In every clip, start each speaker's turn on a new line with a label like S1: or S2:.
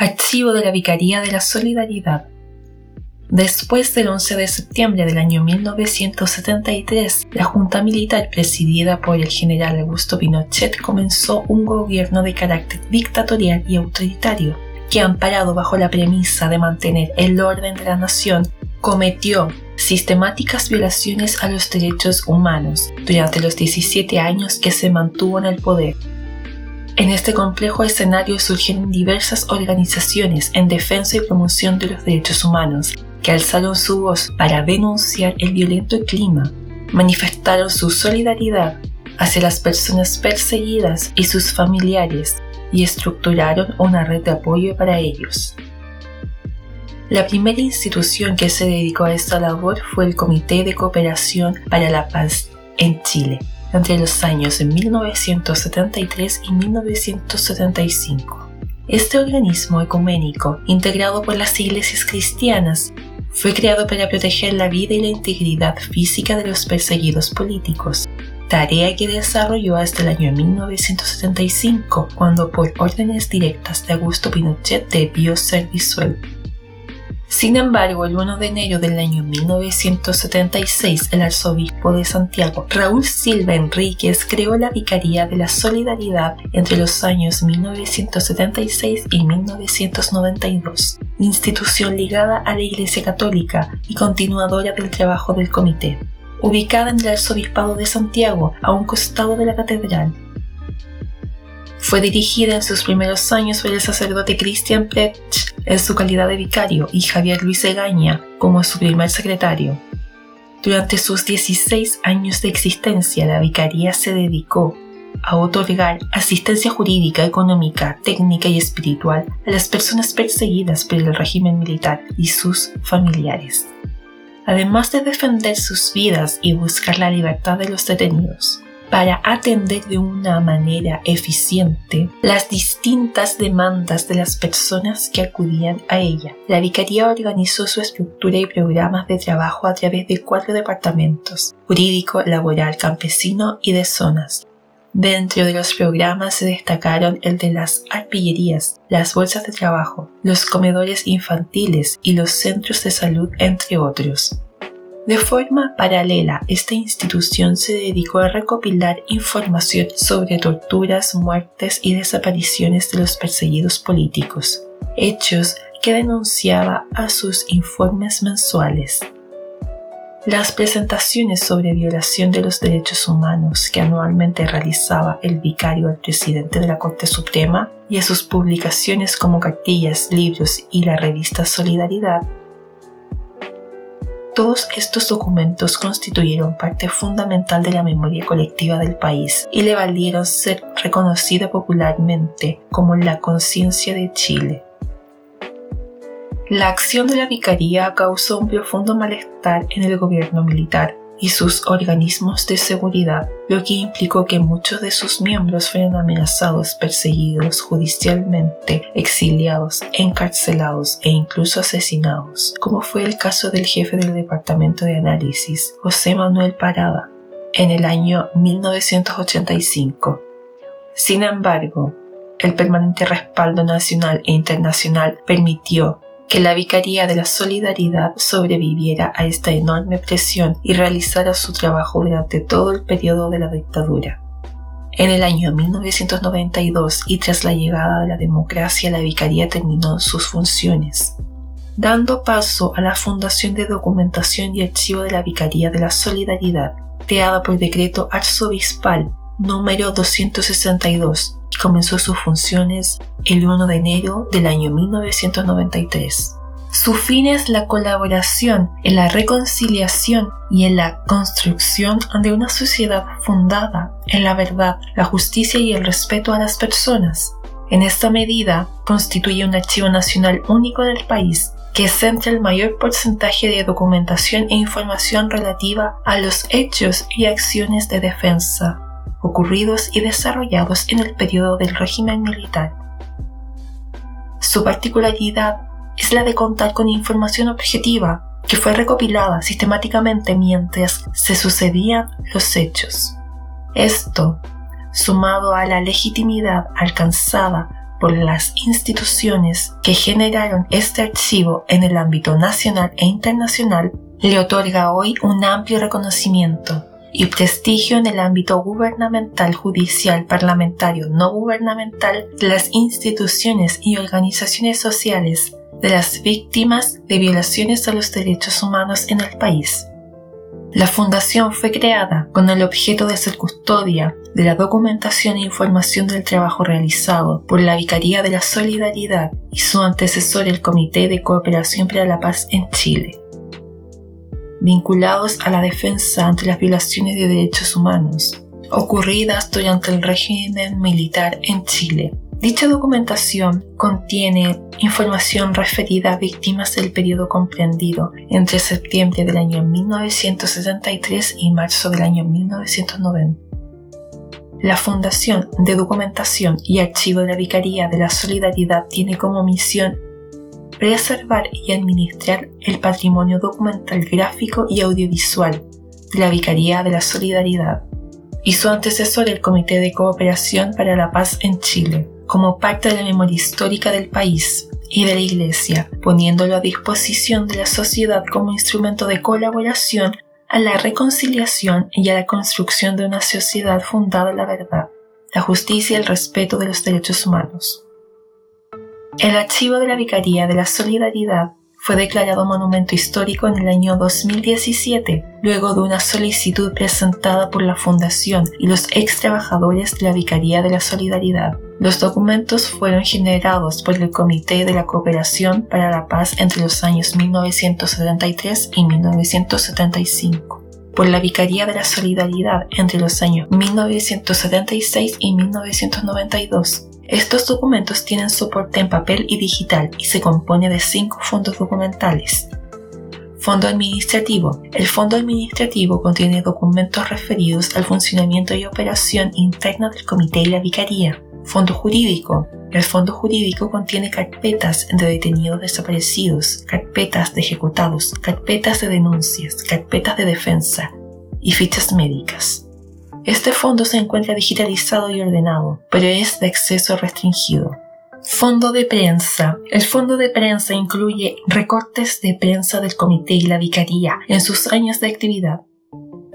S1: Archivo de la Vicaría de la Solidaridad. Después del 11 de septiembre del año 1973, la Junta Militar presidida por el general Augusto Pinochet comenzó un gobierno de carácter dictatorial y autoritario, que amparado bajo la premisa de mantener el orden de la nación, cometió sistemáticas violaciones a los derechos humanos durante los 17 años que se mantuvo en el poder en este complejo escenario surgieron diversas organizaciones en defensa y promoción de los derechos humanos, que alzaron su voz para denunciar el violento clima, manifestaron su solidaridad hacia las personas perseguidas y sus familiares y estructuraron una red de apoyo para ellos. La primera institución que se dedicó a esta labor fue el Comité de Cooperación para la Paz en Chile, entre los años de 1973 y 1975. Este organismo ecuménico, integrado por las iglesias cristianas, fue creado para proteger la vida y la integridad física de los perseguidos políticos, tarea que desarrolló hasta el año 1975, cuando por órdenes directas de Augusto Pinochet debió ser disuelto. Sin embargo, el 1 de enero del año 1976, el arzobispo de Santiago, Raúl Silva Enríquez, creó la Vicaría de la Solidaridad entre los años 1976 y 1992, institución ligada a la Iglesia Católica y continuadora del trabajo del comité. Ubicada en el arzobispado de Santiago, a un costado de la catedral, fue dirigida en sus primeros años por el sacerdote Christian Pretsch en su calidad de vicario y Javier Luis Egaña como su primer secretario. Durante sus 16 años de existencia, la vicaría se dedicó a otorgar asistencia jurídica, económica, técnica y espiritual a las personas perseguidas por el régimen militar y sus familiares, además de defender sus vidas y buscar la libertad de los detenidos para atender de una manera eficiente las distintas demandas de las personas que acudían a ella. La Vicaría organizó su estructura y programas de trabajo a través de cuatro departamentos, jurídico, laboral, campesino y de zonas. Dentro de los programas se destacaron el de las arpillerías, las bolsas de trabajo, los comedores infantiles y los centros de salud, entre otros. De forma paralela, esta institución se dedicó a recopilar información sobre torturas, muertes y desapariciones de los perseguidos políticos, hechos que denunciaba a sus informes mensuales. Las presentaciones sobre violación de los derechos humanos que anualmente realizaba el vicario al presidente de la Corte Suprema y a sus publicaciones como cartillas, libros y la revista Solidaridad todos estos documentos constituyeron parte fundamental de la memoria colectiva del país y le valieron ser reconocida popularmente como la conciencia de Chile. La acción de la Vicaría causó un profundo malestar en el gobierno militar, y sus organismos de seguridad, lo que implicó que muchos de sus miembros fueran amenazados, perseguidos judicialmente, exiliados, encarcelados e incluso asesinados, como fue el caso del jefe del Departamento de Análisis, José Manuel Parada, en el año 1985. Sin embargo, el permanente respaldo nacional e internacional permitió que la Vicaría de la Solidaridad sobreviviera a esta enorme presión y realizara su trabajo durante todo el periodo de la dictadura. En el año 1992 y tras la llegada de la democracia, la Vicaría terminó sus funciones, dando paso a la Fundación de Documentación y Archivo de la Vicaría de la Solidaridad, creada por decreto arzobispal número 262 y comenzó sus funciones el 1 de enero del año 1993. Su fin es la colaboración en la reconciliación y en la construcción de una sociedad fundada en la verdad, la justicia y el respeto a las personas. En esta medida, constituye un archivo nacional único en el país que centra el mayor porcentaje de documentación e información relativa a los hechos y acciones de defensa ocurridos y desarrollados en el periodo del régimen militar. Su particularidad es la de contar con información objetiva que fue recopilada sistemáticamente mientras se sucedían los hechos. Esto, sumado a la legitimidad alcanzada por las instituciones que generaron este archivo en el ámbito nacional e internacional, le otorga hoy un amplio reconocimiento y prestigio en el ámbito gubernamental, judicial, parlamentario, no gubernamental, de las instituciones y organizaciones sociales de las víctimas de violaciones a los derechos humanos en el país. La fundación fue creada con el objeto de ser custodia de la documentación e información del trabajo realizado por la Vicaría de la Solidaridad y su antecesor el Comité de Cooperación para la Paz en Chile, vinculados a la defensa ante las violaciones de derechos humanos ocurridas durante el régimen militar en Chile Dicha documentación contiene información referida a víctimas del periodo comprendido entre septiembre del año 1973 y marzo del año 1990. La Fundación de Documentación y Archivo de la Vicaría de la Solidaridad tiene como misión preservar y administrar el patrimonio documental gráfico y audiovisual de la Vicaría de la Solidaridad y su antecesor el Comité de Cooperación para la Paz en Chile como parte de la memoria histórica del país y de la Iglesia, poniéndolo a disposición de la sociedad como instrumento de colaboración a la reconciliación y a la construcción de una sociedad fundada en la verdad, la justicia y el respeto de los derechos humanos. El archivo de la Vicaría de la Solidaridad fue declarado monumento histórico en el año 2017, luego de una solicitud presentada por la Fundación y los ex trabajadores de la Vicaría de la Solidaridad. Los documentos fueron generados por el Comité de la Cooperación para la Paz entre los años 1973 y 1975 por la Vicaría de la Solidaridad entre los años 1976 y 1992 estos documentos tienen soporte en papel y digital y se compone de cinco fondos documentales. Fondo Administrativo. El Fondo Administrativo contiene documentos referidos al funcionamiento y operación interna del Comité y la Vicaría. Fondo Jurídico. El Fondo Jurídico contiene carpetas de detenidos desaparecidos, carpetas de ejecutados, carpetas de denuncias, carpetas de defensa y fichas médicas. Este fondo se encuentra digitalizado y ordenado, pero es de acceso restringido. Fondo de prensa. El fondo de prensa incluye recortes de prensa del comité y la vicaría en sus años de actividad.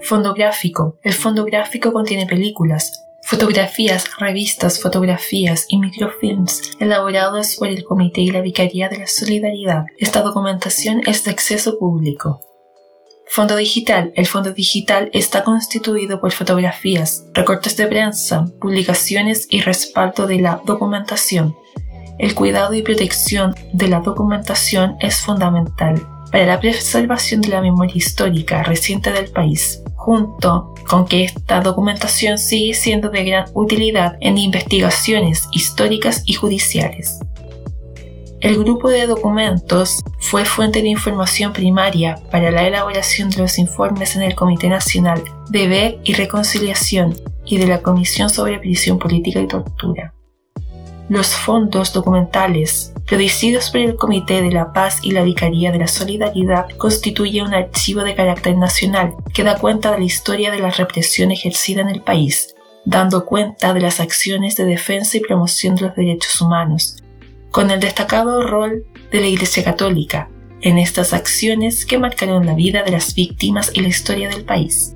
S1: Fondo gráfico. El fondo gráfico contiene películas, fotografías, revistas, fotografías y microfilms elaborados por el comité y la vicaría de la solidaridad. Esta documentación es de acceso público. Fondo digital. El fondo digital está constituido por fotografías, recortes de prensa, publicaciones y respaldo de la documentación. El cuidado y protección de la documentación es fundamental para la preservación de la memoria histórica reciente del país, junto con que esta documentación sigue siendo de gran utilidad en investigaciones históricas y judiciales. El grupo de documentos fue fuente de información primaria para la elaboración de los informes en el Comité Nacional de Ver y Reconciliación y de la Comisión sobre Prisión Política y Tortura. Los fondos documentales producidos por el Comité de la Paz y la Vicaría de la Solidaridad constituyen un archivo de carácter nacional que da cuenta de la historia de la represión ejercida en el país, dando cuenta de las acciones de defensa y promoción de los derechos humanos, con el destacado rol de la Iglesia Católica en estas acciones que marcaron la vida de las víctimas y la historia del país.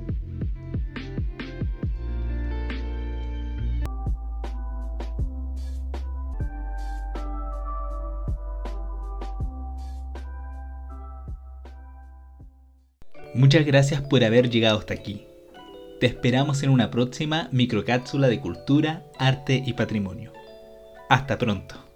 S2: Muchas gracias por haber llegado hasta aquí. Te esperamos en una próxima microcápsula de cultura, arte y patrimonio. Hasta pronto.